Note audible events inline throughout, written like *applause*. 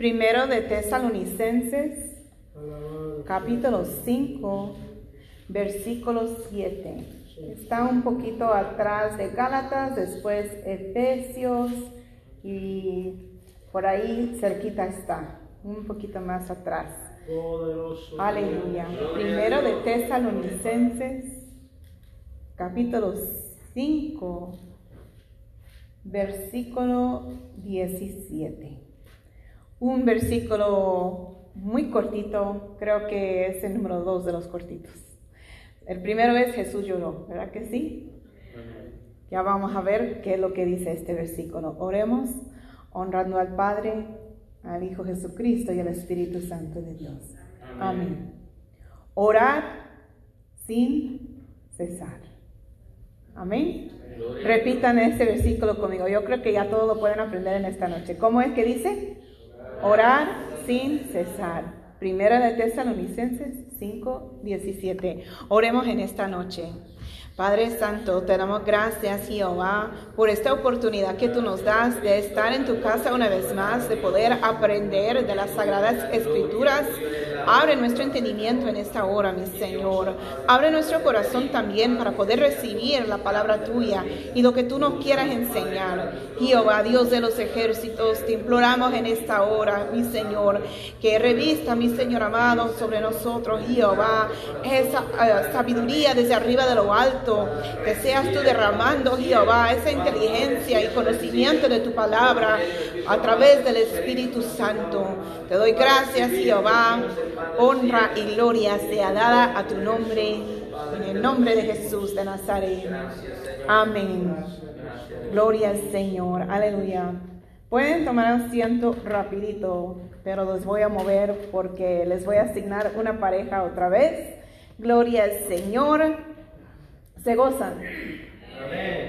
Primero de Tesalonicenses, capítulo 5, versículo 7. Está un poquito atrás de Gálatas, después Efesios y por ahí cerquita está, un poquito más atrás. Aleluya. Primero de Tesalonicenses, capítulo 5, versículo 17. Un versículo muy cortito, creo que es el número dos de los cortitos. El primero es Jesús lloró, ¿verdad que sí? Ya vamos a ver qué es lo que dice este versículo. Oremos honrando al Padre, al Hijo Jesucristo y al Espíritu Santo de Dios. Amén. Orar sin cesar. Amén. Repitan este versículo conmigo. Yo creo que ya todos lo pueden aprender en esta noche. ¿Cómo es que dice? Orar sin cesar. Primera de Tesalonicenses 5, 17. Oremos en esta noche. Padre Santo, te damos gracias, Jehová, por esta oportunidad que tú nos das de estar en tu casa una vez más, de poder aprender de las sagradas escrituras. Abre nuestro entendimiento en esta hora, mi Señor. Abre nuestro corazón también para poder recibir la palabra tuya y lo que tú nos quieras enseñar. Jehová, Dios de los ejércitos, te imploramos en esta hora, mi Señor, que revista, mi Señor amado, sobre nosotros, Jehová, esa uh, sabiduría desde arriba de lo alto que seas tú derramando, Jehová, esa inteligencia y conocimiento de tu palabra a través del Espíritu Santo. Te doy gracias, Jehová. Honra y gloria sea dada a tu nombre, en el nombre de Jesús de Nazaret. Amén. Gloria al Señor. Aleluya. Pueden tomar asiento rapidito, pero los voy a mover porque les voy a asignar una pareja otra vez. Gloria al Señor se gozan.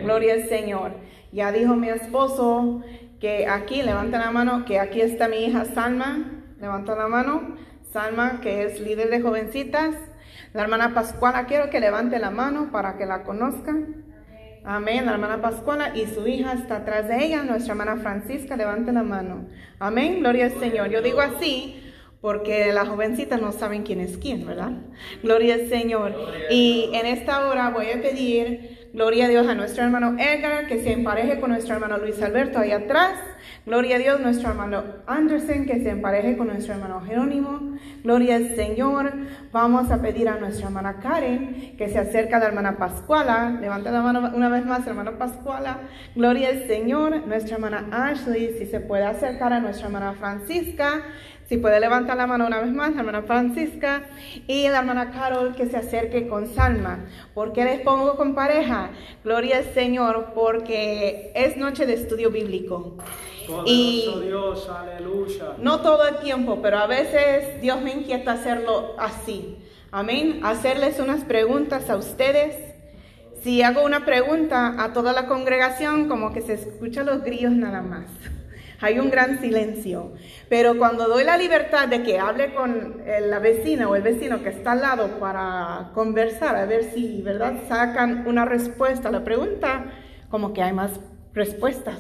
Gloria al Señor. Ya dijo mi esposo que aquí, levanta la mano, que aquí está mi hija Salma. Levanta la mano. Salma, que es líder de jovencitas. La hermana Pascuala, quiero que levante la mano para que la conozcan. Amén. La hermana Pascuala y su hija está atrás de ella. Nuestra hermana Francisca, levante la mano. Amén. Gloria al Señor. Yo digo así porque las jovencitas no saben quién es quién, ¿verdad? Gloria al Señor. Y en esta hora voy a pedir, gloria a Dios, a nuestro hermano Edgar, que se empareje con nuestro hermano Luis Alberto ahí atrás. Gloria a Dios, nuestro hermano Anderson, que se empareje con nuestro hermano Jerónimo. Gloria al Señor. Vamos a pedir a nuestra hermana Karen, que se acerca a la hermana Pascuala. Levanta la mano una vez más, hermano Pascuala. Gloria al Señor. Nuestra hermana Ashley, si se puede acercar a nuestra hermana Francisca. Si puede levantar la mano una vez más, la hermana Francisca y la hermana Carol que se acerque con Salma. ¿Por qué les pongo con pareja? Gloria al Señor, porque es noche de estudio bíblico. Y Dios, aleluya. no todo el tiempo, pero a veces Dios me inquieta hacerlo así. Amén. Hacerles unas preguntas a ustedes. Si hago una pregunta a toda la congregación, como que se escuchan los grillos nada más hay un gran silencio. Pero cuando doy la libertad de que hable con la vecina o el vecino que está al lado para conversar, a ver si, ¿verdad?, sacan una respuesta a la pregunta, como que hay más respuestas.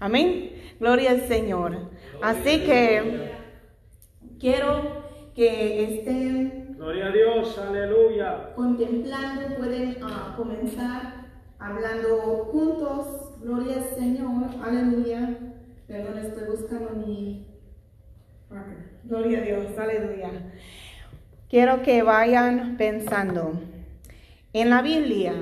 Amén. Gloria al Señor. Así que quiero que estén Gloria a Dios, aleluya. contemplando, pueden ah, comenzar hablando juntos. Gloria al Señor. Aleluya. Perdón, estoy buscando mi Gloria a Dios, aleluya. Quiero que vayan pensando en la Biblia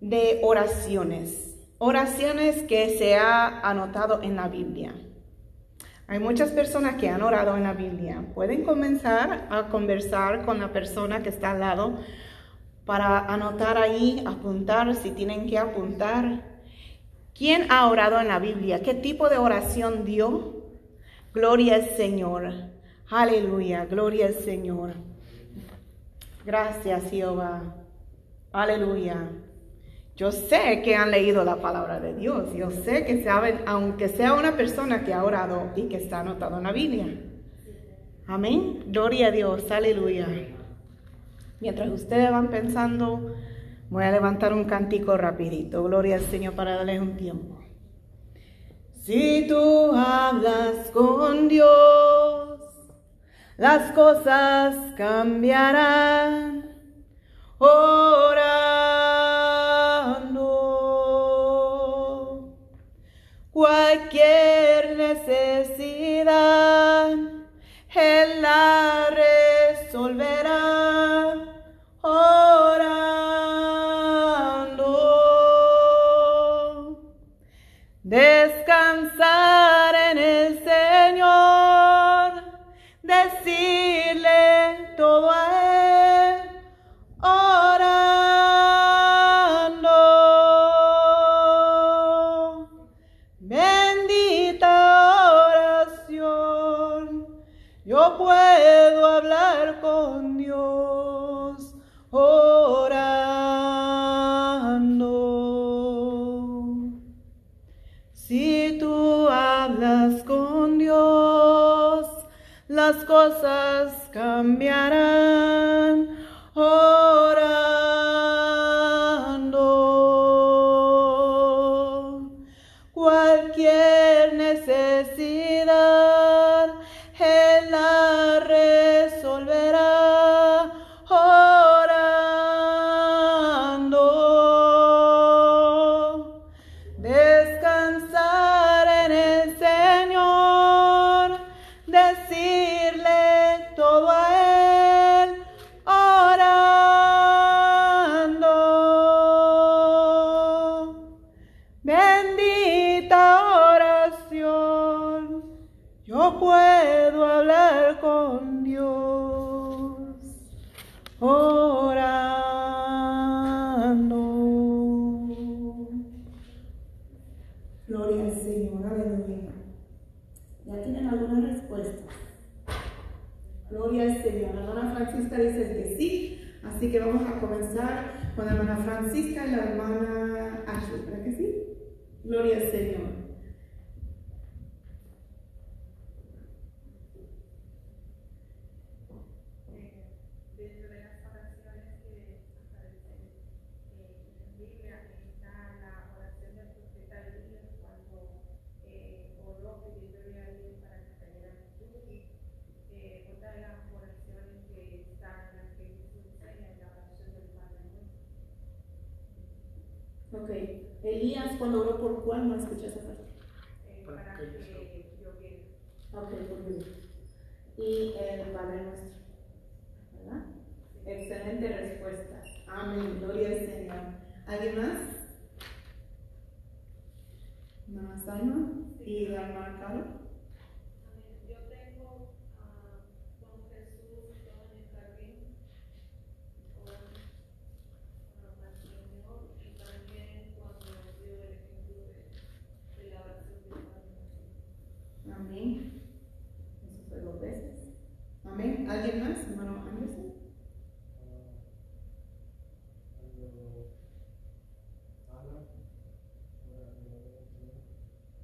de oraciones, oraciones que se ha anotado en la Biblia. Hay muchas personas que han orado en la Biblia. Pueden comenzar a conversar con la persona que está al lado para anotar ahí, apuntar si tienen que apuntar ¿Quién ha orado en la Biblia? ¿Qué tipo de oración dio? Gloria al Señor. Aleluya, gloria al Señor. Gracias, Jehová. Aleluya. Yo sé que han leído la palabra de Dios. Yo sé que saben, aunque sea una persona que ha orado y que está anotado en la Biblia. Amén. Gloria a Dios. Aleluya. Mientras ustedes van pensando, Voy a levantar un cantico rapidito. Gloria al Señor para darles un tiempo. Si tú hablas con Dios, las cosas cambiarán. Orando, cualquier necesidad, Él la puedo hablar con Dios orando. Si tú hablas con Dios, las cosas cambiarán Gloria al Señor. Dentro de las oraciones que aparecen eh, en Biblia está la oración del profeta Elías cuando eh, oró pidiéndole a alguien para que cayera lluvia. Eh, otra de las oraciones que está en la que Jesús enseña es la oración del Padre Nuestro. Ok. Elías, cuando oró por cuál, no escuché esa parte. eh, Para que que lloviera. Ok, por Dios. Y el Padre nuestro. ¿Verdad? Excelente respuesta. Amén. Gloria al Señor. ¿Alguien más? ¿Hermana Salma? ¿Y la hermana Carla? Yo tengo ah, con Jesús estaba en el jardín orando ah, al Señor y también cuando dio el ejemplo de, de la oración del Padre Nuestro. Amén. Eso fue dos veces. Amén. ¿Alguien más? Hermano Anderson.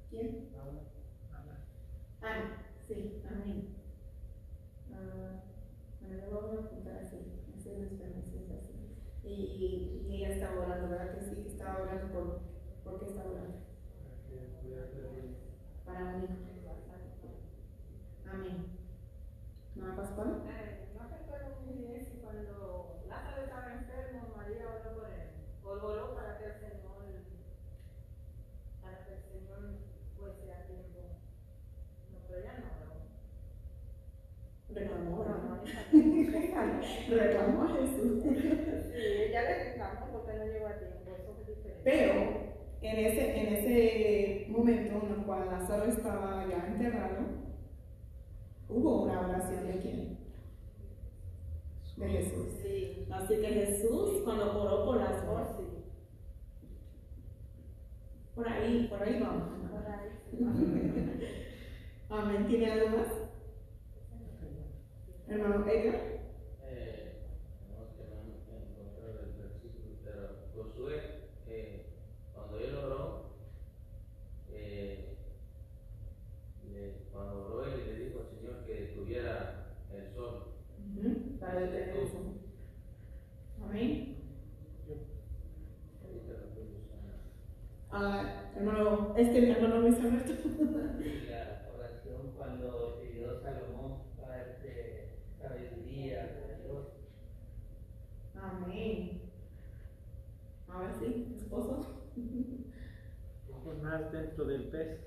¿Quién? Ana. Sí, amén. Ah, bueno, le voy a apuntar así. Y, y, ella estaba orando, ¿verdad que sí? Estaba orando por. ¿Por qué estaba orando? Para un hijo. Amén. ¿Mamá Pascual? Eh, no recuerdo muy bien si cuando Lázaro estaba enfermo, María oró por él, oró para que el Señor, para que el Señor fuese a tiempo. No, pero ella no. Reclamó, No, *laughs* Reclamó a Jesús. Sí, ella le reclamó porque no llegó a tiempo, eso es diferente. Pero en ese, en ese momento en el cual Lázaro estaba ya enterrado, hubo una oración de quién? De Jesús. Sí. Así que Jesús, cuando oró por Lázaro, Oh, sí. por ahí, por ahí vamos. Por ahí. *laughs* Amén. ¿Tiene algo más? Hermano Edgar. Eh, no versículo, pero Josué, eh, cuando él oró, eh, cuando oró él le dijo al Señor que detuviera el sol. Para detener. Amén. Lo estoy buscando. Ah, hermano este hermano Luis Alberto. Y la oración cuando pidió Salomón para este, sabiduría de Dios. Amén. Ahora sí, esposo. Jonás dentro del pez.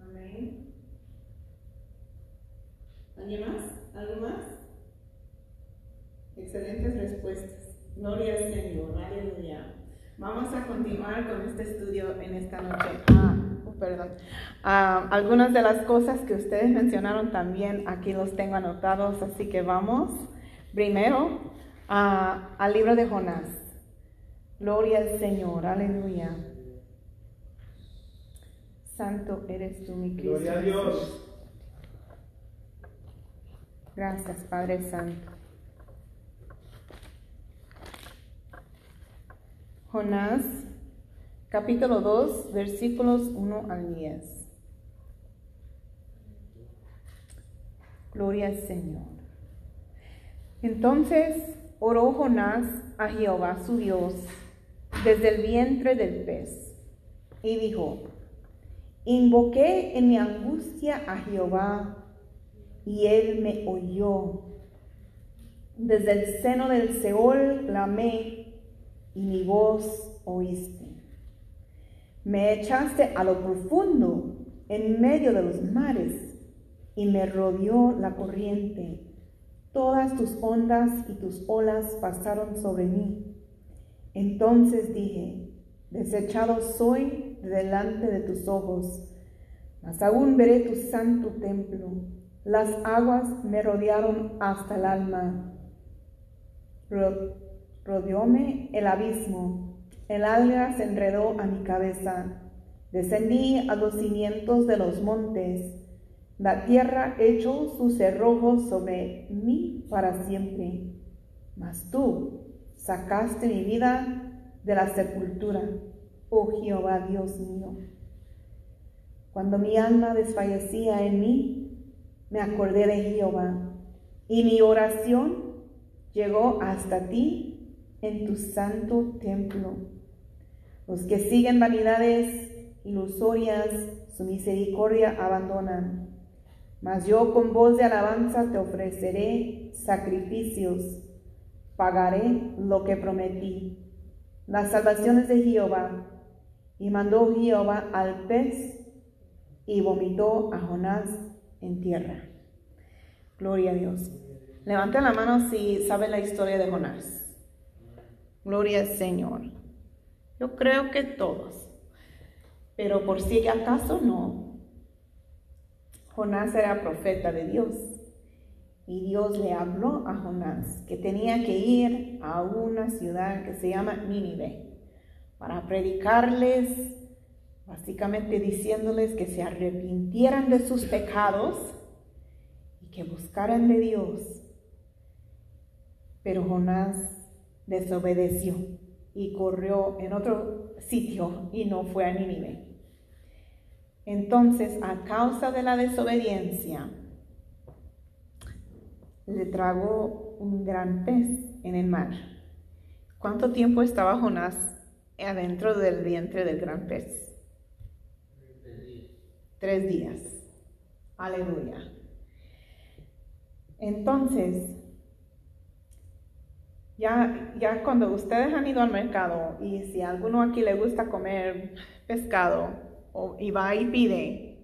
Amén. ¿Alguien más? ¿Algo más? Excelentes respuestas. Gloria al Señor. Aleluya. Vamos a continuar con este estudio en esta noche. Ah, perdón. Ah, algunas de las cosas que ustedes mencionaron también aquí los tengo anotados, así que vamos primero ah, al libro de Jonás. Gloria al Señor, aleluya. Santo eres tú, mi Cristo. Gloria a Dios. Gracias, Padre Santo. Jonás, capítulo 2, versículos 1 al 10. Gloria al Señor. Entonces oró Jonás a Jehová su Dios desde el vientre del pez y dijo, invoqué en mi angustia a Jehová y él me oyó. Desde el seno del Seol clamé y mi voz oíste. Me echaste a lo profundo en medio de los mares y me rodeó la corriente. Todas tus ondas y tus olas pasaron sobre mí. Entonces dije, desechado soy delante de tus ojos, mas aún veré tu santo templo. Las aguas me rodearon hasta el alma. Ro- Rodeóme el abismo. El alga se enredó a mi cabeza. Descendí a los cimientos de los montes. La tierra echó sus cerrojos sobre mí para siempre. Mas tú sacaste mi vida de la sepultura, oh Jehová Dios mío. Cuando mi alma desfallecía en mí, me acordé de Jehová y mi oración llegó hasta ti en tu santo templo. Los que siguen vanidades ilusorias, su misericordia abandonan. Mas yo con voz de alabanza te ofreceré sacrificios, pagaré lo que prometí. Las salvaciones de Jehová. Y mandó Jehová al pez y vomitó a Jonás en tierra. Gloria a Dios. Levanten la mano si saben la historia de Jonás. Gloria al Señor. Yo creo que todos. Pero por si acaso no. Jonás era profeta de Dios. Y Dios le habló a Jonás que tenía que ir a una ciudad que se llama Nínive para predicarles, básicamente diciéndoles que se arrepintieran de sus pecados y que buscaran de Dios. Pero Jonás desobedeció y corrió en otro sitio y no fue a Nínive. Entonces, a causa de la desobediencia, le tragó un gran pez en el mar. ¿Cuánto tiempo estaba Jonás adentro del vientre del gran pez? Tres días. Aleluya. Entonces, ya, ya cuando ustedes han ido al mercado y si alguno aquí le gusta comer pescado o, y va y pide,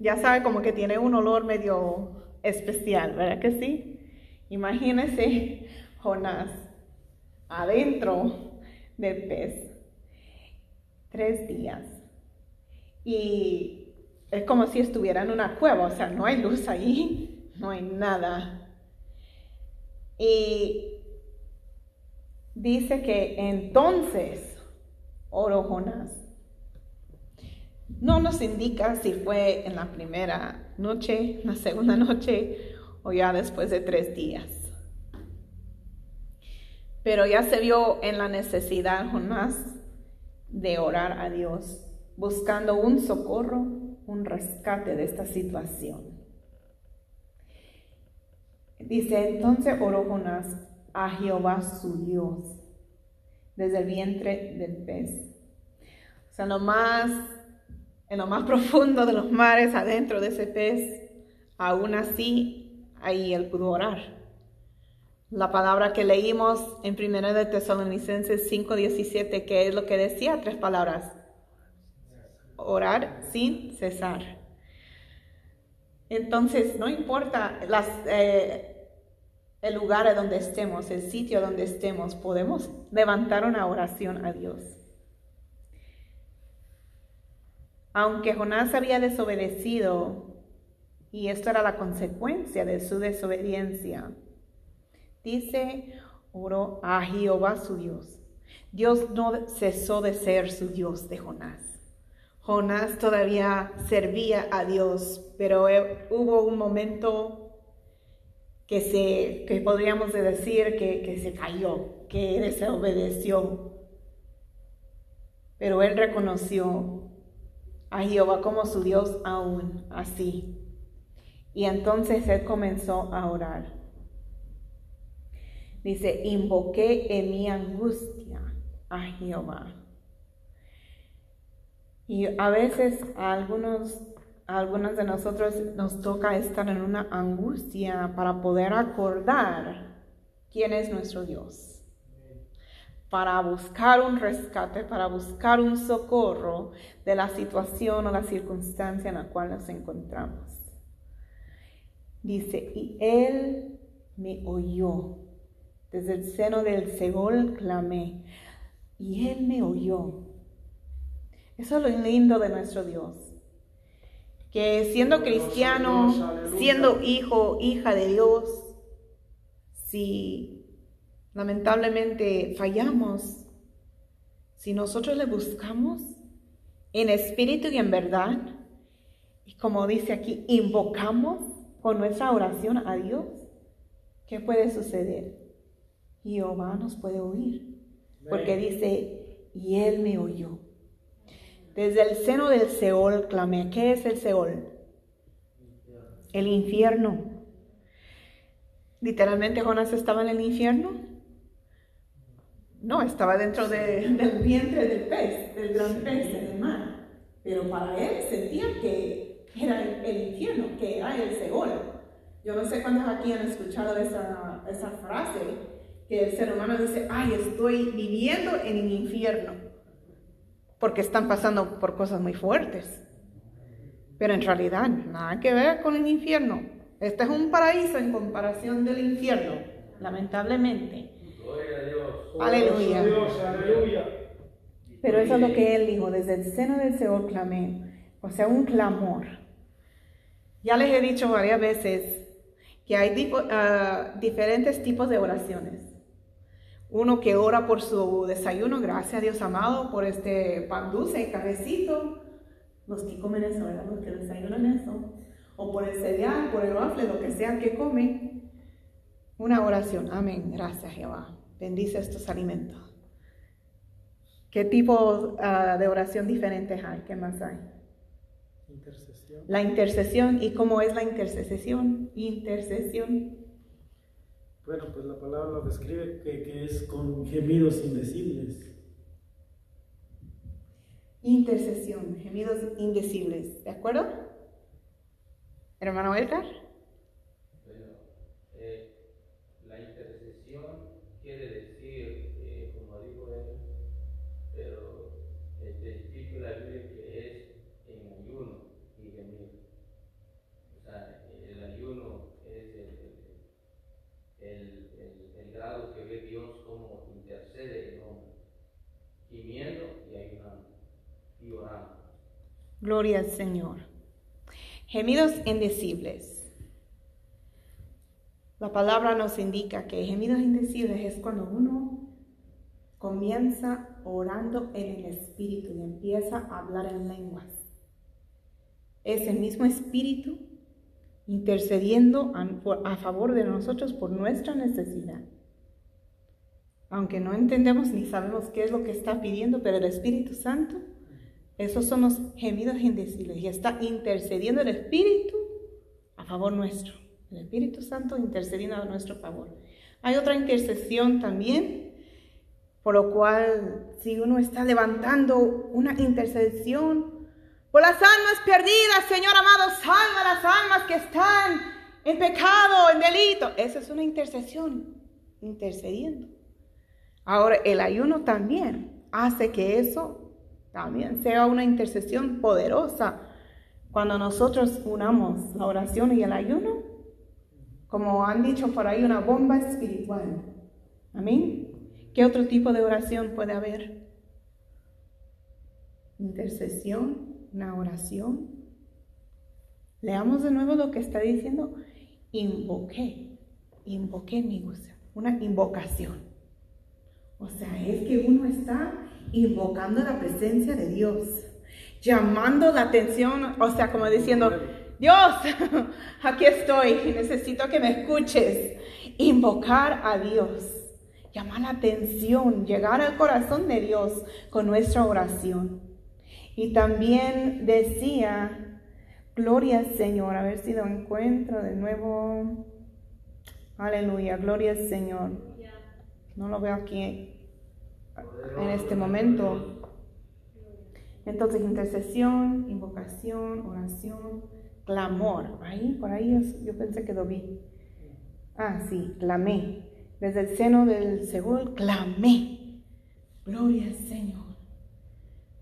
ya sabe como que tiene un olor medio especial, ¿verdad que sí? Imagínese Jonás adentro del pez tres días y es como si estuviera en una cueva, o sea, no hay luz ahí, no hay nada. Y dice que entonces oró Jonás. No nos indica si fue en la primera noche, la segunda noche o ya después de tres días. Pero ya se vio en la necesidad Jonás de orar a Dios, buscando un socorro, un rescate de esta situación. Dice, entonces oró Jonás a Jehová su Dios desde el vientre del pez. sea, en lo más, en lo más *laughs* profundo de los mares, adentro de ese pez, aún así, ahí él pudo orar. La palabra que leímos en 1 de Tesalonicenses 5:17, que es lo que decía, tres palabras. Orar sin cesar. Entonces, no importa eh, el lugar a donde estemos, el sitio donde estemos, podemos levantar una oración a Dios. Aunque Jonás había desobedecido, y esto era la consecuencia de su desobediencia, dice, oró a Jehová su Dios. Dios no cesó de ser su Dios de Jonás. Jonás todavía servía a Dios, pero eh, hubo un momento que, se, que podríamos decir que, que se cayó, que desobedeció. Pero él reconoció a Jehová como su Dios aún así. Y entonces él comenzó a orar. Dice, invoqué en mi angustia a Jehová. Y a veces a algunos, algunos de nosotros nos toca estar en una angustia para poder acordar quién es nuestro Dios. Para buscar un rescate, para buscar un socorro de la situación o la circunstancia en la cual nos encontramos. Dice, y él me oyó desde el seno del Seol clamé y Él me oyó. Eso es lo lindo de nuestro Dios. Que siendo cristiano, siendo hijo, hija de Dios, si lamentablemente fallamos, si nosotros le buscamos en espíritu y en verdad, y como dice aquí, invocamos con nuestra oración a Dios, ¿qué puede suceder? Jehová nos puede oír. Porque dice, y él me oyó. Desde el seno del Seol clamé. ¿Qué es el Seol? El infierno. Literalmente Jonás estaba en el infierno. No, estaba dentro del vientre del pez, del gran pez en el mar. Pero para él sentía que era el, infierno, que era el Seol. Yo no sé cuántos aquí han escuchado esa, esa frase, que el ser humano dice, ay, estoy viviendo en el infierno, porque están pasando por cosas muy fuertes. Pero en realidad, nada que ver con el infierno. Este es un paraíso en comparación del infierno, lamentablemente. Gloria a Dios. Aleluya. Dios, aleluya. Pero eso es lo que él dijo, desde el seno del Señor clamé, o sea, un clamor. Ya les he dicho varias veces que hay ah, diferentes tipos de oraciones. Uno que ora por su desayuno, gracias a Dios amado, por este pan dulce y cafecito. Los que comen eso, ¿verdad? Los que desayunan eso. O por el cereal, por el waffle, lo que sea que comen. Una oración. Amén. Gracias, Jehová. Bendice estos alimentos. ¿Qué tipo ah, de oración diferentes hay? ¿Qué más hay? Intercesión. La intercesión. ¿Y cómo es la intercesión? Intercesión. Bueno, pues la palabra lo describe que, que es con gemidos indecibles. Intercesión, gemidos indecibles. ¿De acuerdo? Hermano Edgar. Bueno, eh, la intercesión quiere decir, eh, como dijo él, pero especifica la Biblia que es en ayuno y gemir. O sea, el ayuno es el, el, el, el grado que ve Dios como intercede en hombre, gimiendo y ayunando y orando. Gloria al Señor. Gemidos indecibles. La palabra nos indica que gemidos indecibles es cuando uno comienza orando en el Espíritu y empieza a hablar en lenguas. Es el mismo Espíritu intercediendo a, favor de nosotros por nuestra necesidad. Aunque no entendemos ni sabemos qué es lo que está pidiendo, pero el Espíritu Santo, esos son los gemidos indecibles y está intercediendo el Espíritu a favor nuestro. El Espíritu Santo intercediendo a nuestro favor. Hay otra intercesión también Por lo cual, si uno está levantando una intercesión por las almas perdidas, Señor amado, salva las almas que están en pecado, en delito. Esa es una intercesión, intercediendo. Ahora, el ayuno también hace que eso también sea una intercesión poderosa. Cuando nosotros unamos la oración y el ayuno, como han dicho por ahí, una bomba espiritual. Amén. ¿Qué otro tipo de oración puede haber? Intercesión, una oración. Leamos de nuevo lo que está diciendo. Invoqué, invoqué mi una invocación. O sea, es que uno está invocando la presencia de Dios, llamando la atención, o sea, como diciendo, Dios, *laughs* aquí estoy necesito que me escuches. Invocar a Dios llamar la atención, llegar al corazón de Dios con nuestra oración. Y también decía, gloria al Señor, a ver si lo encuentro de nuevo. Aleluya, gloria al Señor. No lo veo aquí en este momento. Entonces, intercesión, invocación, oración, clamor. Ahí, por ahí yo pensé que lo vi. Ah, sí, clamé. Desde el seno del Seúl clamé. Gloria al Señor.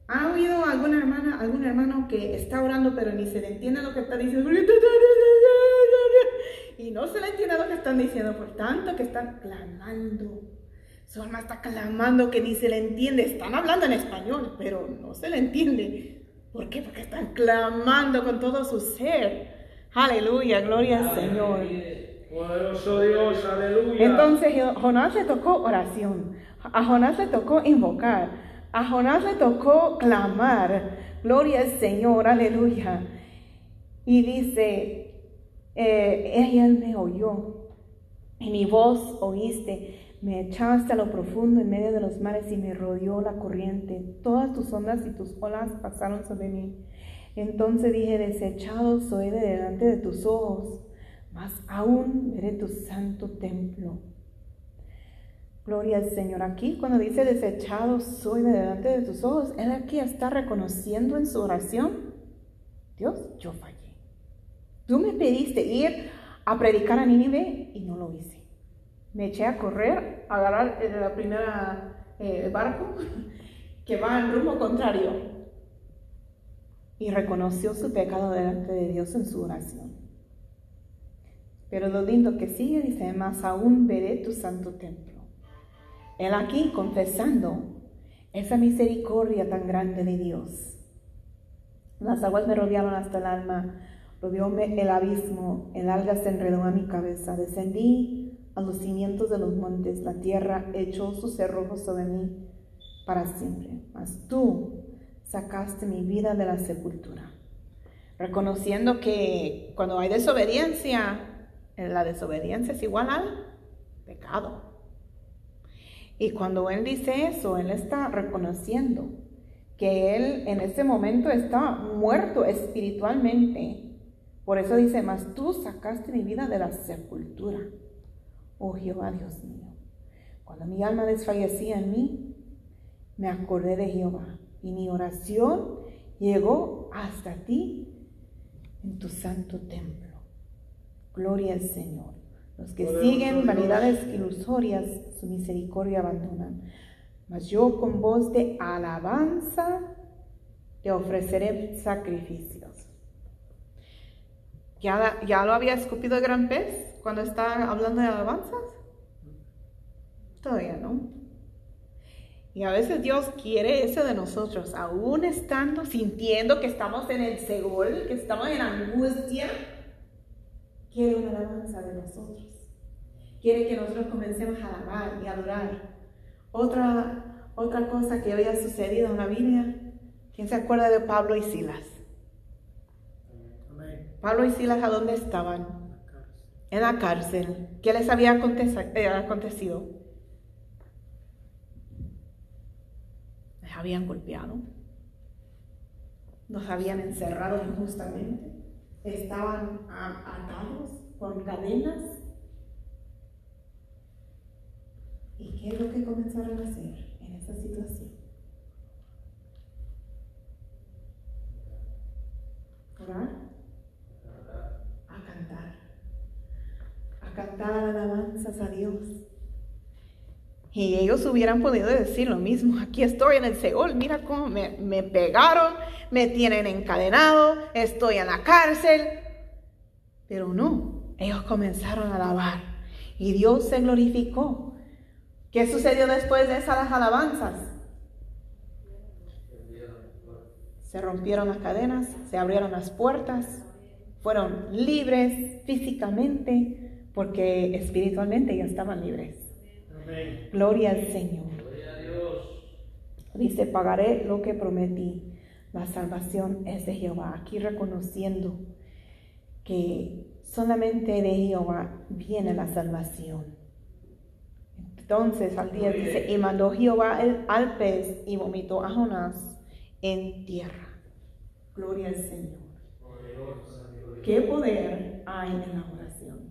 ¿Ha oído alguna hermana, algún hermano que está orando pero ni se le entiende lo que está diciendo? Y no se le entiende lo que están diciendo, por tanto que están clamando. Su alma está clamando que ni se le entiende. Están hablando en español, pero no se le entiende. ¿Por qué? Porque están clamando con todo su ser. Aleluya, gloria al Señor. Poderoso Dios, aleluya. Entonces Jonás le tocó oración, a Jonás le tocó invocar, a Jonás le tocó clamar, gloria al Señor, aleluya. Y dice, eh, él me oyó, y mi voz oíste, me echaste a lo profundo en medio de los mares y me rodeó la corriente, todas tus ondas y tus olas pasaron sobre mí. Entonces dije, desechado soy de delante de tus ojos más aún veré tu santo templo. Gloria al Señor. Aquí cuando dice desechado soy de delante de tus ojos, Él aquí está reconociendo en su oración, Dios, yo fallé. Tú me pediste ir a predicar a Nínive y no lo hice. Me eché a correr, a agarrar la primera eh, barco *laughs* que va en rumbo contrario. Y reconoció su pecado delante de Dios en su oración. Pero lo lindo que sigue dice, más aún veré tu santo templo. Él aquí confesando esa misericordia tan grande de Dios. Las aguas me rodearon hasta el alma, rodeóme el abismo, el alga se enredó a mi cabeza, descendí a los cimientos de los montes, la tierra echó sus cerrojos sobre mí para siempre. Mas tú sacaste mi vida de la sepultura. Reconociendo que cuando hay desobediencia, la desobediencia es igual al pecado. Y cuando Él dice eso, Él está reconociendo que Él en ese momento está muerto espiritualmente. Por eso dice, mas tú sacaste mi vida de la sepultura. Oh Jehová Dios mío, cuando mi alma desfallecía en mí, me acordé de Jehová y mi oración llegó hasta ti en tu santo templo. Gloria al Señor. Los que siguen vanidades ilusorias, su misericordia abandonan. Mas yo con voz de alabanza te ofreceré sacrificios. ¿Ya, ¿Ya lo había escupido el gran pez cuando está hablando de alabanzas? Todavía no. Y a veces Dios quiere eso de nosotros, aún estando, sintiendo que estamos en el segol, que estamos en angustia quiere una alabanza de nosotros. Quiere que nosotros comencemos a alabar y adorar. Otra, otra cosa que había sucedido en la Biblia, ¿quién se acuerda de Pablo y Silas? Pablo y Silas, ¿a dónde estaban? En la cárcel. ¿Qué les había eh, acontecido? Les habían golpeado. Nos habían encerrado injustamente estaban atados con cadenas. ¿Y qué es lo que comenzaron a hacer en esa situación? Orar, a cantar, a cantar alabanzas a Dios. Y ellos hubieran podido decir lo mismo, aquí estoy en el Seol, mira cómo me, me pegaron, me tienen encadenado, estoy en la cárcel. Pero no, ellos comenzaron a alabar y Dios se glorificó. ¿Qué sucedió después de esas alabanzas? Se rompieron las cadenas, se abrieron las puertas, fueron libres físicamente porque espiritualmente ya estaban libres. Amén. Gloria al Señor. Gloria a Dios. Dice, pagaré lo que prometí. La salvación es de Jehová. Aquí reconociendo que solamente de Jehová viene la salvación. Entonces al día dice, y mandó Jehová el, al pez y vomitó a Jonás en tierra. Gloria al Señor. ¿Qué poder hay en la oración?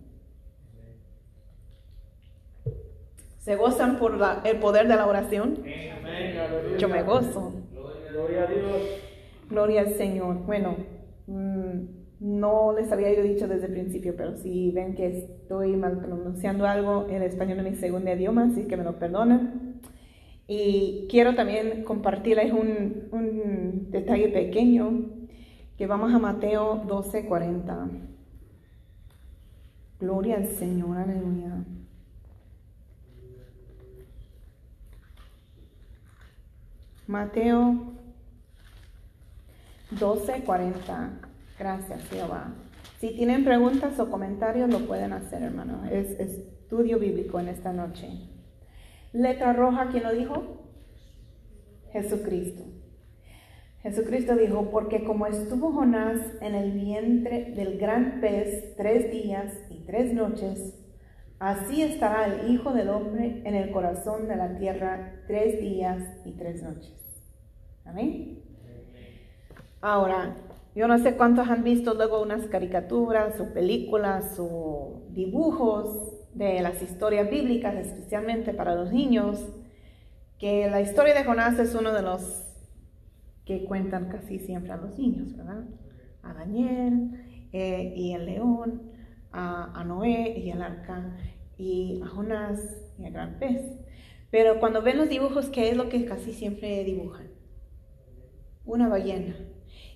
¿Se gozan por la- el poder de la oración? Amén. Yo me gozo. Gloria a Dios. Gloria al Señor. Bueno, mm, no les había yo dicho desde el principio, pero si ven que estoy mal pronunciando algo, el español es mi segundo idioma, así que me lo perdonen. Y quiero también compartirles un, un detalle pequeño, que vamos a Mateo 12:40. Gloria al Señor, aleluya. Mateo 12:40. Gracias, Jehová. Si tienen preguntas o comentarios, lo pueden hacer, hermano. Es estudio bíblico en esta noche. Letra roja, ¿quién lo dijo? Jesucristo. Jesucristo dijo, porque como estuvo Jonás en el vientre del gran pez tres días y tres noches, así estará el Hijo del Hombre en el corazón de la tierra tres días y tres noches. Amén. Ahora, yo no sé cuántos han visto luego unas caricaturas o películas o dibujos de las historias bíblicas, especialmente para los niños, que la historia de Jonás es uno de los que cuentan casi siempre a los niños, ¿verdad? A Daniel eh, y el león, a, Noé y el arca, y a Jonás y al gran pez. Pero cuando ven los dibujos, ¿qué es lo que casi siempre dibujan? Una ballena.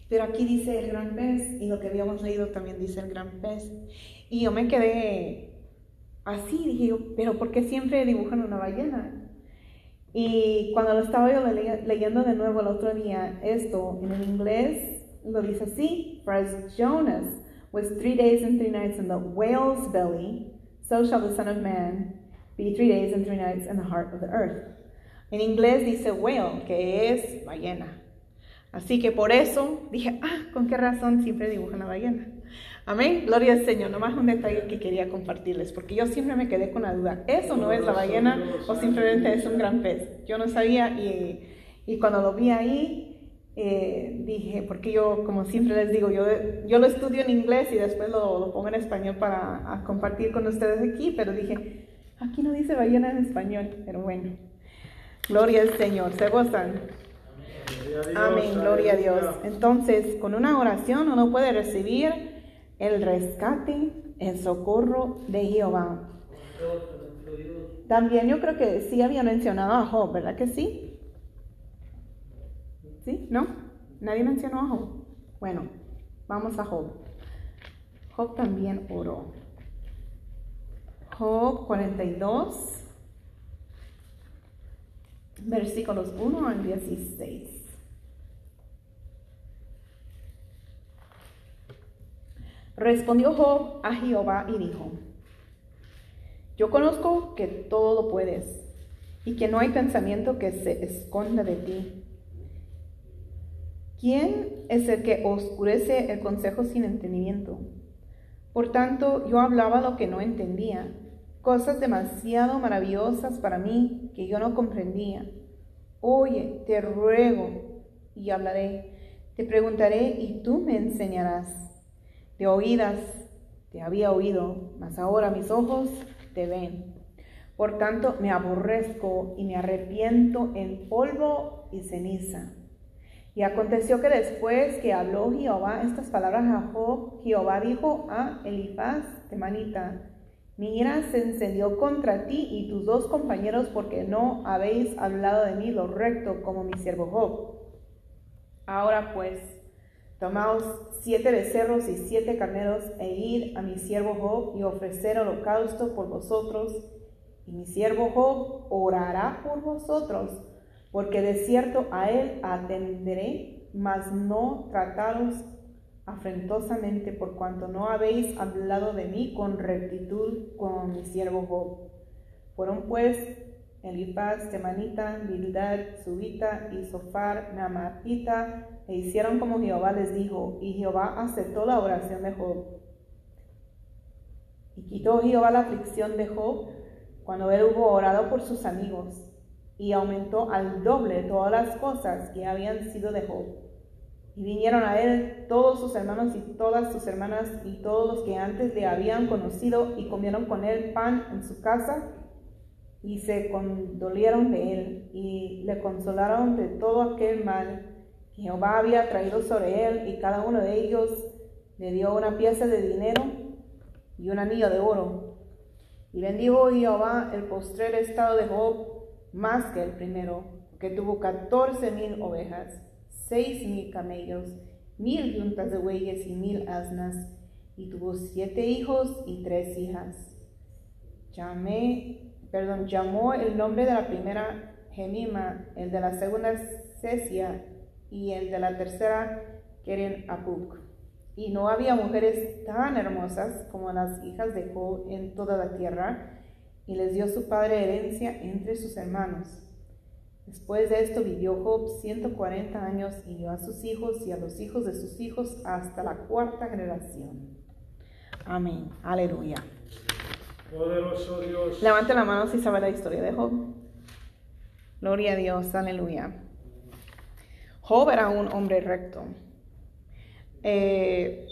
Pero aquí dice el gran pez, y lo que habíamos leído también dice el gran pez. Y yo me quedé así, dije yo, pero ¿por qué siempre dibujan una ballena? Y cuando lo estaba yo le- leyendo de nuevo el otro día, esto en el inglés lo dice así: as Jonas was three days and three nights in the whale's belly, so shall the Son of Man be three days and three nights in the heart of the earth. En inglés dice whale, que es ballena. Así que por eso dije, ah, ¿con qué razón siempre dibujan la ballena? Amén, gloria al Señor. Nomás un detalle que quería compartirles, porque yo siempre me quedé con la duda, ¿eso no es la ballena o simplemente es un gran pez? Yo no sabía y, y cuando lo vi ahí, eh, dije, porque yo, como siempre les digo, yo, yo lo estudio en inglés y después lo, lo pongo en español para compartir con ustedes aquí, pero dije, aquí no dice ballena en español, pero bueno, gloria al Señor, se gozan. Amén, gloria a Dios. Entonces, con una oración uno puede recibir el rescate, el socorro de Jehová. También yo creo que sí había mencionado a Job, ¿verdad que sí? ¿Sí? ¿No? ¿Nadie mencionó a Job? Bueno, vamos a Job. Job también oró. Job 42, versículos 1 al 16. Respondió Job a Jehová y dijo, yo conozco que todo puedes y que no hay pensamiento que se esconda de ti. ¿Quién es el que oscurece el consejo sin entendimiento? Por tanto, yo hablaba lo que no entendía, cosas demasiado maravillosas para mí que yo no comprendía. Oye, te ruego y hablaré, te preguntaré y tú me enseñarás. De oídas te había oído, mas ahora mis ojos te ven. Por tanto, me aborrezco y me arrepiento en polvo y ceniza. Y aconteció que después que habló Jehová estas palabras a Job, Jehová dijo a Elifaz, temanita, mi ira se encendió contra ti y tus dos compañeros porque no habéis hablado de mí lo recto como mi siervo Job. Ahora pues, tomaos siete becerros y siete carneros e id a mi siervo Job y ofrecer holocausto por vosotros, y mi siervo Job orará por vosotros, porque de cierto a él atenderé, mas no trataros afrentosamente por cuanto no habéis hablado de mí con rectitud como mi siervo Job. Fueron pues Elifaz, Temanita, Bildad, Subita y Sofar, Namatita, e hicieron como Jehová les dijo, y Jehová aceptó la oración de Job. Y quitó Jehová la aflicción de Job cuando él hubo orado por sus amigos, y aumentó al doble todas las cosas que habían sido de Job. Y vinieron a él todos sus hermanos y todas sus hermanas y todos los que antes le habían conocido y comieron con él pan en su casa y se condolieron de él y le consolaron de todo aquel mal que Jehová había traído sobre él y cada uno de ellos le dio una pieza de dinero y un anillo de oro. Y bendijo Jehová el postrer estado de Job más que el primero, que tuvo catorce mil ovejas seis mil camellos, mil yuntas de bueyes y mil asnas, y tuvo siete hijos y tres hijas. Llamé, perdón, llamó el nombre de la primera Gemima, el de la segunda Cesia y el de la tercera Keren Apuk. Y no había mujeres tan hermosas como las hijas de Job en toda la tierra, y les dio su padre herencia entre sus hermanos. Después de esto vivió Job 140 años y dio a sus hijos y a los hijos de sus hijos hasta la cuarta generación. Amén. Aleluya. Poderoso Dios. Levante la mano si sabe la historia de Job. Gloria a Dios. Aleluya. Job era un hombre recto. Eh,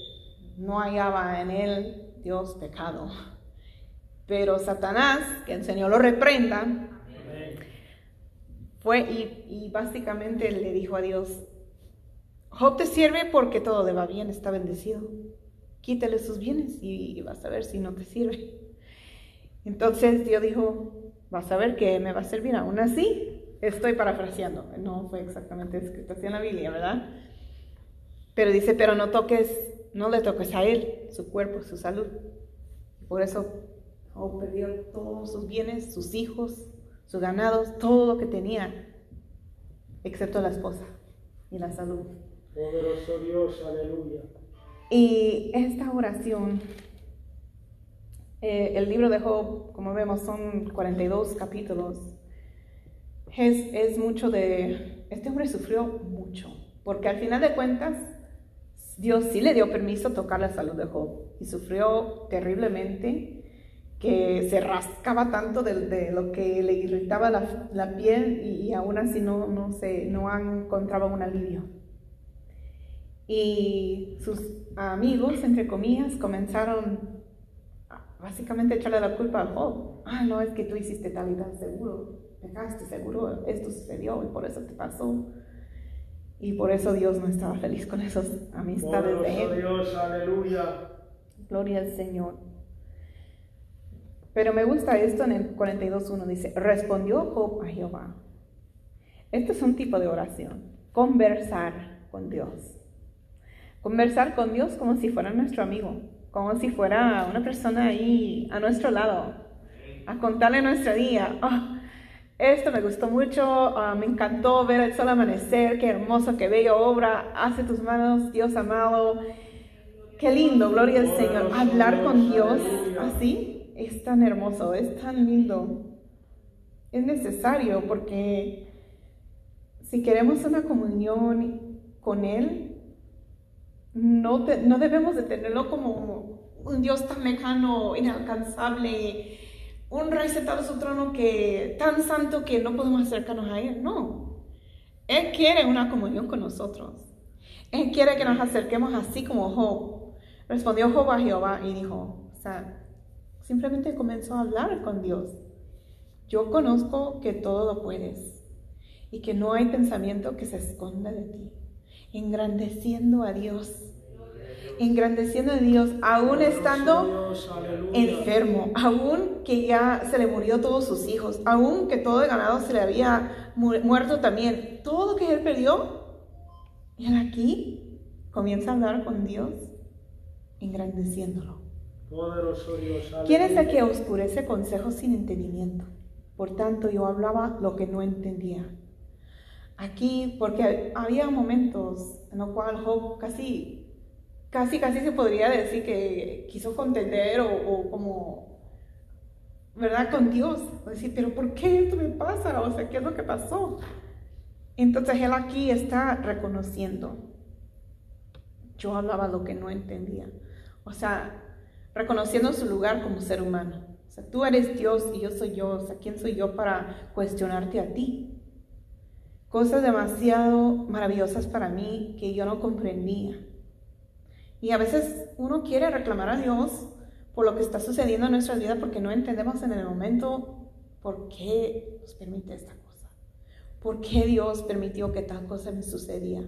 no hallaba en él Dios pecado. Pero Satanás, que el Señor lo reprenda, fue y, básicamente le dijo a Dios, Job te sirve porque todo le va bien, está bendecido. Quítale sus bienes y, y vas a ver si no te sirve. Entonces Dios dijo, vas a ver que me va a servir. Aún así, estoy parafraseando, no fue exactamente escrito así en la Biblia, ¿verdad? Pero dice, pero no toques, no le toques a él, su cuerpo, su salud. Por eso Job perdió todos sus bienes, sus hijos, sus ganados, todo lo que tenía, excepto la esposa y la salud. Poderoso Dios, aleluya. Y esta oración, eh, el libro de Job, como vemos, son 42 capítulos. Es, es mucho de... Este hombre sufrió mucho, porque al final de cuentas, Dios sí le dio permiso tocar la salud de Job y sufrió terriblemente que se rascaba tanto de, de lo que le irritaba la, la piel y, y, aún así no, no, se, no encontraba un alivio. Y sus amigos, entre comillas, comenzaron a, básicamente a echarle la culpa al Job. Ah, no, es que tú hiciste tal y tal, seguro, pecaste, seguro, esto sucedió y por eso te pasó. Y por eso Dios no estaba feliz con esas amistades de él. Dios, aleluya. Gloria al Señor. Pero me gusta esto en el 42.1, dice, respondió Job a Jehová. Este es un tipo de oración, conversar con Dios. Conversar con Dios como si fuera nuestro amigo, como si fuera una persona ahí a nuestro lado, a contarle nuestro día. Oh, esto me gustó mucho, uh, me encantó ver el sol amanecer, qué hermoso, qué bella obra hace tus manos, Dios amado. Qué lindo, gloria al Señor. Hablar con Dios así es tan hermoso, es tan lindo. Es necesario porque si queremos una comunión con Él, no, te, no debemos de tenerlo como un Dios tan lejano, inalcanzable, un rey sentado en su trono que tan santo que no podemos acercarnos a Él. No. Él quiere una comunión con nosotros. Él quiere que nos acerquemos así como Job. Respondió Job a Jehová y dijo, o sea, simplemente comenzó a hablar con Dios. yo conozco que todo lo puedes y que no hay pensamiento que se esconda de ti, engrandeciendo a Dios, engrandeciendo a Dios, aún estando enfermo, aún que ya se le murió todos sus hijos, aún que todo el ganado se le había mu- muerto también, todo lo que él perdió, él aquí comienza a hablar con Dios, engrandeciéndolo. Poderoso Dios, ¿Quién es el que oscurece consejos sin entendimiento? Por tanto, yo hablaba lo que no entendía. Aquí, porque había momentos en los cuales Job casi, casi, casi se podría decir que quiso contender o, o como, ¿verdad? Con Dios. O decir, pero ¿por qué esto me pasa? O sea, ¿qué es lo que pasó? Entonces él aquí está reconociendo. Yo hablaba lo que no entendía. O sea, reconociendo su lugar como ser humano. O sea, tú eres Dios y yo soy yo. O sea, ¿quién soy yo para cuestionarte a ti? Cosas demasiado maravillosas para mí que yo no comprendía. Y a veces uno quiere reclamar a Dios por lo que está sucediendo en nuestra vida porque no entendemos en el momento por qué nos permite esta cosa. ¿Por qué Dios permitió que tal cosa me sucedía?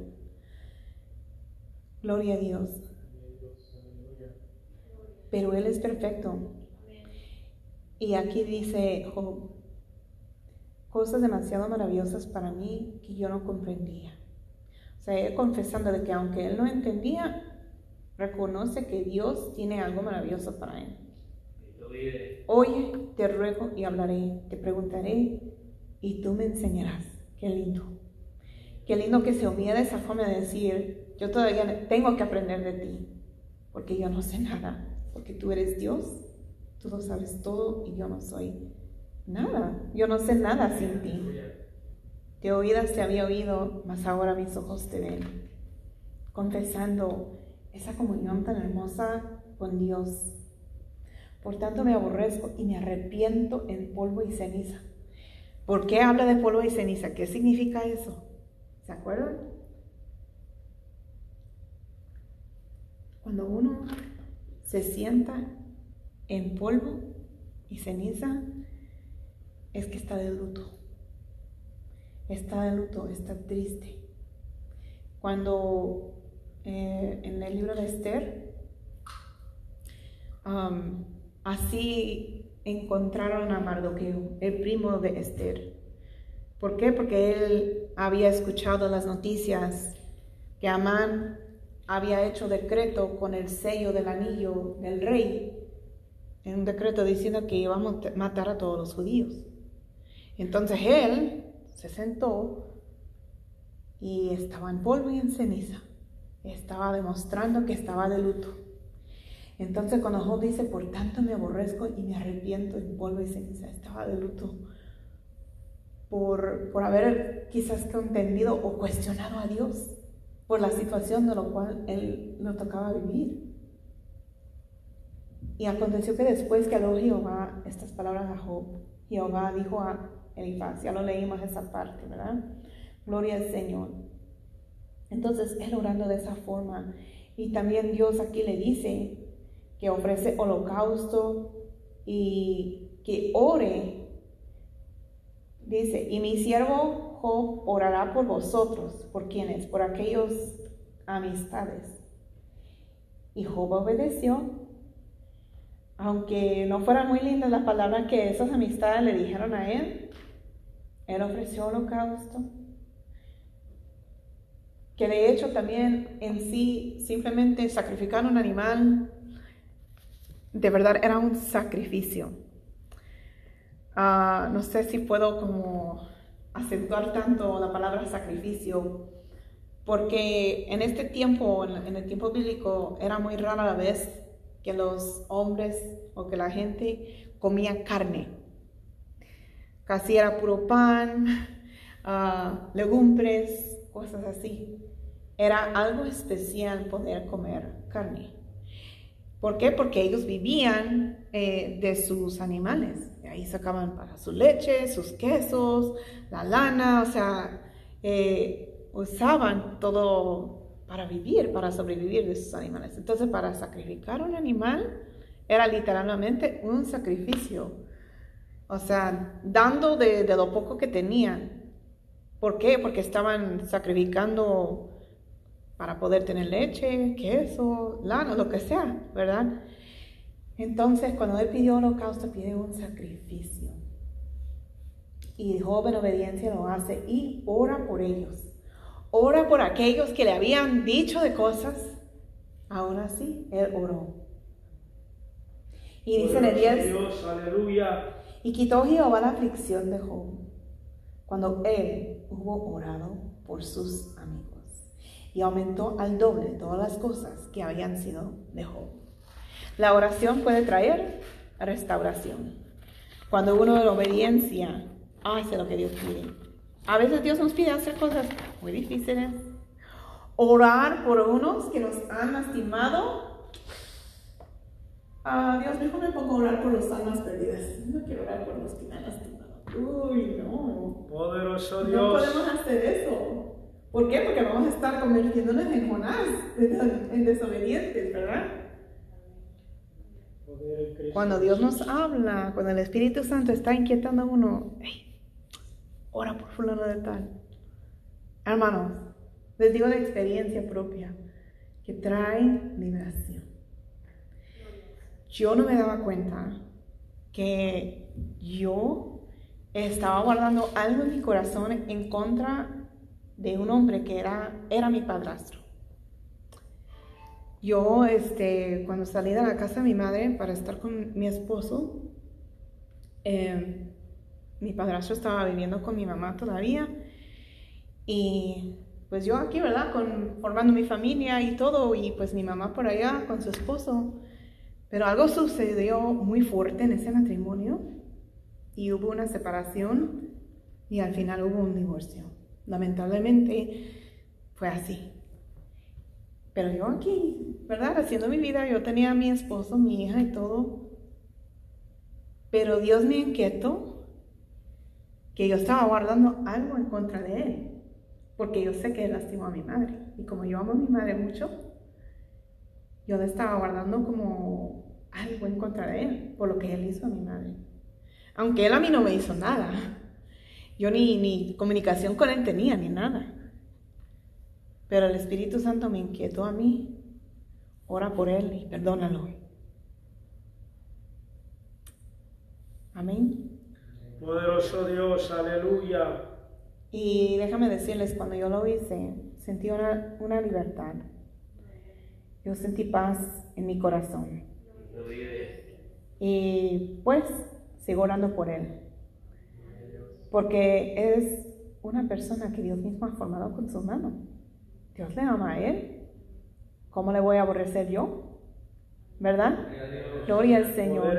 Gloria a Dios. Pero Él es perfecto. Y aquí dice Job, cosas demasiado maravillosas para mí que yo no comprendía. O sea, él confesando de que aunque él no entendía, reconoce que Dios tiene algo maravilloso para él. Oye, te ruego y hablaré, te preguntaré y tú me enseñarás. Qué lindo. Qué lindo que se de esa forma de decir, yo todavía tengo que aprender de ti, porque yo no sé nada, porque tú eres Dios, tú lo sabes todo y yo no soy nada, yo no sé nada sin ti. De oídas te había oído, mas ahora mis ojos te ven. Confesando esa comunión tan hermosa con Dios. Por tanto me aborrezco y me arrepiento en polvo y ceniza. ¿Por qué habla de polvo y ceniza? ¿Qué significa eso? ¿Se acuerdan? Cuando uno se sienta en polvo y ceniza, es que está de luto. Está de luto, está triste. Cuando eh, en el libro de Esther, así encontraron a Mardoqueo, el primo de Esther. ¿Por qué? Porque él había escuchado las noticias que Amán había hecho decreto con el sello del anillo del rey, en un decreto diciendo que íbamos a matar a todos los judíos. Entonces él se sentó y estaba en polvo y en ceniza. Estaba demostrando que estaba de luto. Entonces cuando Job dice, por tanto me aborrezco y me arrepiento en polvo y ceniza, estaba de luto por, por haber quizás contendido o cuestionado a Dios por la situación de lo cual él lo tocaba vivir. Y aconteció que después que habló Jehová estas palabras a Job, Jehová dijo a Elifaz, ya lo leímos esa parte, ¿verdad? Gloria al Señor. Entonces él orando de esa forma. Y también Dios aquí le dice que ofrece holocausto y que ore. Dice, y mi siervo Job orará por vosotros. ¿Por quiénes? Por aquellos amistades. Y Job obedeció. Aunque no fueran muy lindas las palabras que esas amistades le dijeron a él, él ofreció holocausto. Que de hecho también en sí simplemente sacrificar un animal, de verdad era un sacrificio. Ah, no sé si puedo como acentuar tanto la palabra sacrificio, porque en este tiempo, en el tiempo bíblico, era muy rara la vez que los hombres o que la gente comía carne. Casi era puro pan, *laughs* ah, legumbres, cosas así. Era algo especial poder comer carne. ¿Por qué? Porque ellos vivían eh, de sus animales. Ahí sacaban para su leche, sus quesos, la lana, o sea, eh, usaban todo para vivir, para sobrevivir de sus animales. Entonces, para sacrificar un animal era literalmente un sacrificio. O sea, dando de, de lo poco que tenían. ¿Por qué? Porque estaban sacrificando para poder tener leche, queso, lana, lo que sea, ¿verdad? Entonces, cuando él pidió holocausto, pide un sacrificio. Y Job en obediencia lo hace y ora por ellos. Ora por aquellos que le habían dicho de cosas. Aún así, él oró. Y dice en el 10, Dios, aleluya. y quitó Jehová la aflicción de Job cuando él hubo orado por sus amigos. Y aumentó al doble todas las cosas que habían sido de Job. La oración puede traer restauración. Cuando uno en obediencia hace lo que Dios pide. A veces Dios nos pide hacer cosas muy difíciles. Orar por unos que nos han lastimado. Ah, Dios, mejor me pongo a orar por los almas perdidas. No quiero orar por los que me han lastimado. Uy, no. Poderoso No Dios. podemos hacer eso. ¿Por qué? Porque vamos a estar convirtiéndonos en Jonás, en desobedientes, ¿verdad? Cuando Dios nos habla, cuando el Espíritu Santo está inquietando a uno, "Ey, ora por fulano de tal. Hermanos, les digo de experiencia propia que trae liberación. Yo no me daba cuenta que yo estaba guardando algo en mi corazón en contra de un hombre que era, era mi padrastro. Yo, este, cuando salí de la casa de mi madre para estar con mi esposo, eh, mi padrastro estaba viviendo con mi mamá todavía y pues yo aquí, ¿verdad? Con, formando mi familia y todo y pues mi mamá por allá con su esposo. Pero algo sucedió muy fuerte en ese matrimonio y hubo una separación y al final hubo un divorcio. Lamentablemente fue así. Pero yo aquí, ¿verdad? Haciendo mi vida, yo tenía a mi esposo, mi hija y todo. Pero Dios me inquietó que yo estaba guardando algo en contra de él. Porque yo sé que él lastimó a mi madre. Y como yo amo a mi madre mucho, yo le estaba guardando como algo en contra de él, por lo que él hizo a mi madre. Aunque él a mí no me hizo nada. Yo ni, ni comunicación con él tenía, ni nada. Pero el Espíritu Santo me inquietó a mí. Ora por él y perdónalo. Amén. Poderoso Dios, aleluya. Y déjame decirles, cuando yo lo hice, sentí una, una libertad. Yo sentí paz en mi corazón. Y pues sigo orando por él. Porque es una persona que Dios mismo ha formado con su mano. Dios le ama a él. ¿Cómo le voy a aborrecer yo? ¿Verdad? Gloria al Señor.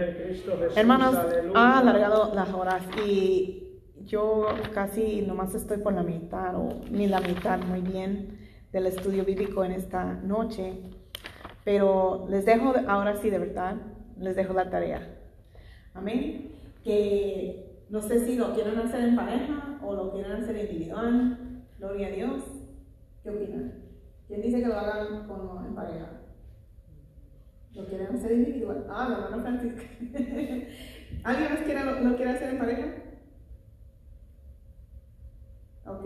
Hermanos, ha alargado las horas y yo casi nomás estoy por la mitad o ni la mitad muy bien del estudio bíblico en esta noche. Pero les dejo, ahora sí de verdad, les dejo la tarea. Amén. Que no sé si lo quieren hacer en pareja o lo quieren hacer individual. Gloria a Dios. ¿Qué opinan? ¿Quién dice que lo hagan con, en pareja? ¿Lo quieren hacer individual? Ah, la hermana Francisca. *laughs* ¿Alguien más quiere, lo, lo quiere hacer en pareja? Ok.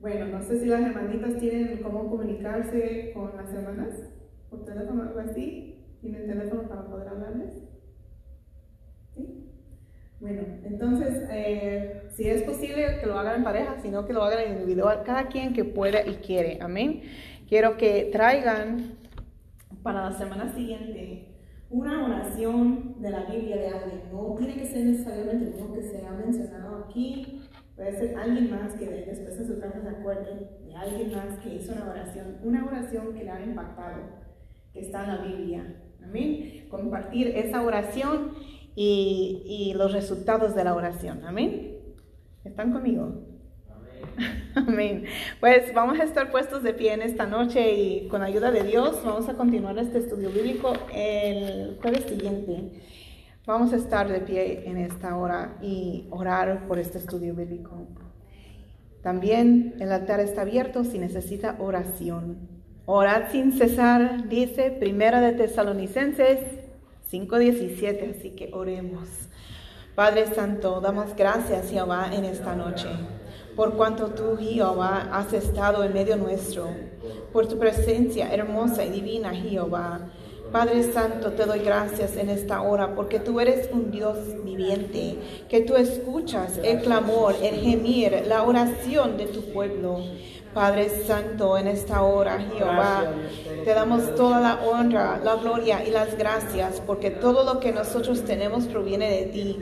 Bueno, no sé si las hermanitas tienen cómo comunicarse con las hermanas. ¿Por teléfono o algo así? ¿Tienen teléfono para poder hablarles? Bueno, entonces, eh, si es posible que lo hagan en pareja, sino que lo hagan en individual, cada quien que pueda y quiere. Amén. Quiero que traigan para la semana siguiente una oración de la Biblia de alguien. No tiene que ser necesariamente uno que se ha mencionado aquí. Puede ser alguien más que después en su casa se acuerde de alguien más que hizo una oración. Una oración que le ha impactado, que está en la Biblia. Amén. Compartir esa oración y, y los resultados de la oración. Amén. ¿Están conmigo? Amén. *laughs* Amén. Pues vamos a estar puestos de pie en esta noche y con ayuda de Dios vamos a continuar este estudio bíblico el jueves siguiente. Vamos a estar de pie en esta hora y orar por este estudio bíblico. También el altar está abierto si necesita oración. Orad sin cesar, dice Primera de Tesalonicenses 5:17, así que oremos. Padre Santo, damos gracias, Jehová, en esta noche, por cuanto tú, Jehová, has estado en medio nuestro, por tu presencia hermosa y divina, Jehová. Padre Santo, te doy gracias en esta hora porque tú eres un Dios viviente, que tú escuchas el clamor, el gemir, la oración de tu pueblo. Padre Santo, en esta hora, Jehová, te damos toda la honra, la gloria y las gracias, porque todo lo que nosotros tenemos proviene de ti.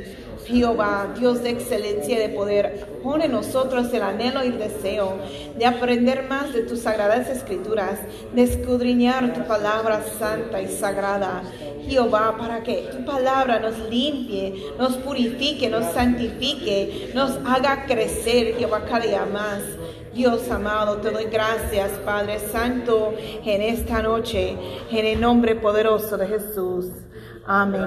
Jehová, Dios de excelencia y de poder, pone en nosotros el anhelo y el deseo de aprender más de tus sagradas escrituras, de escudriñar tu palabra santa y sagrada. Jehová, para que tu palabra nos limpie, nos purifique, nos santifique, nos haga crecer, Jehová, cada día más. Dios amado, te doy gracias, Padre Santo, en esta noche, en el nombre poderoso de Jesús. Amén.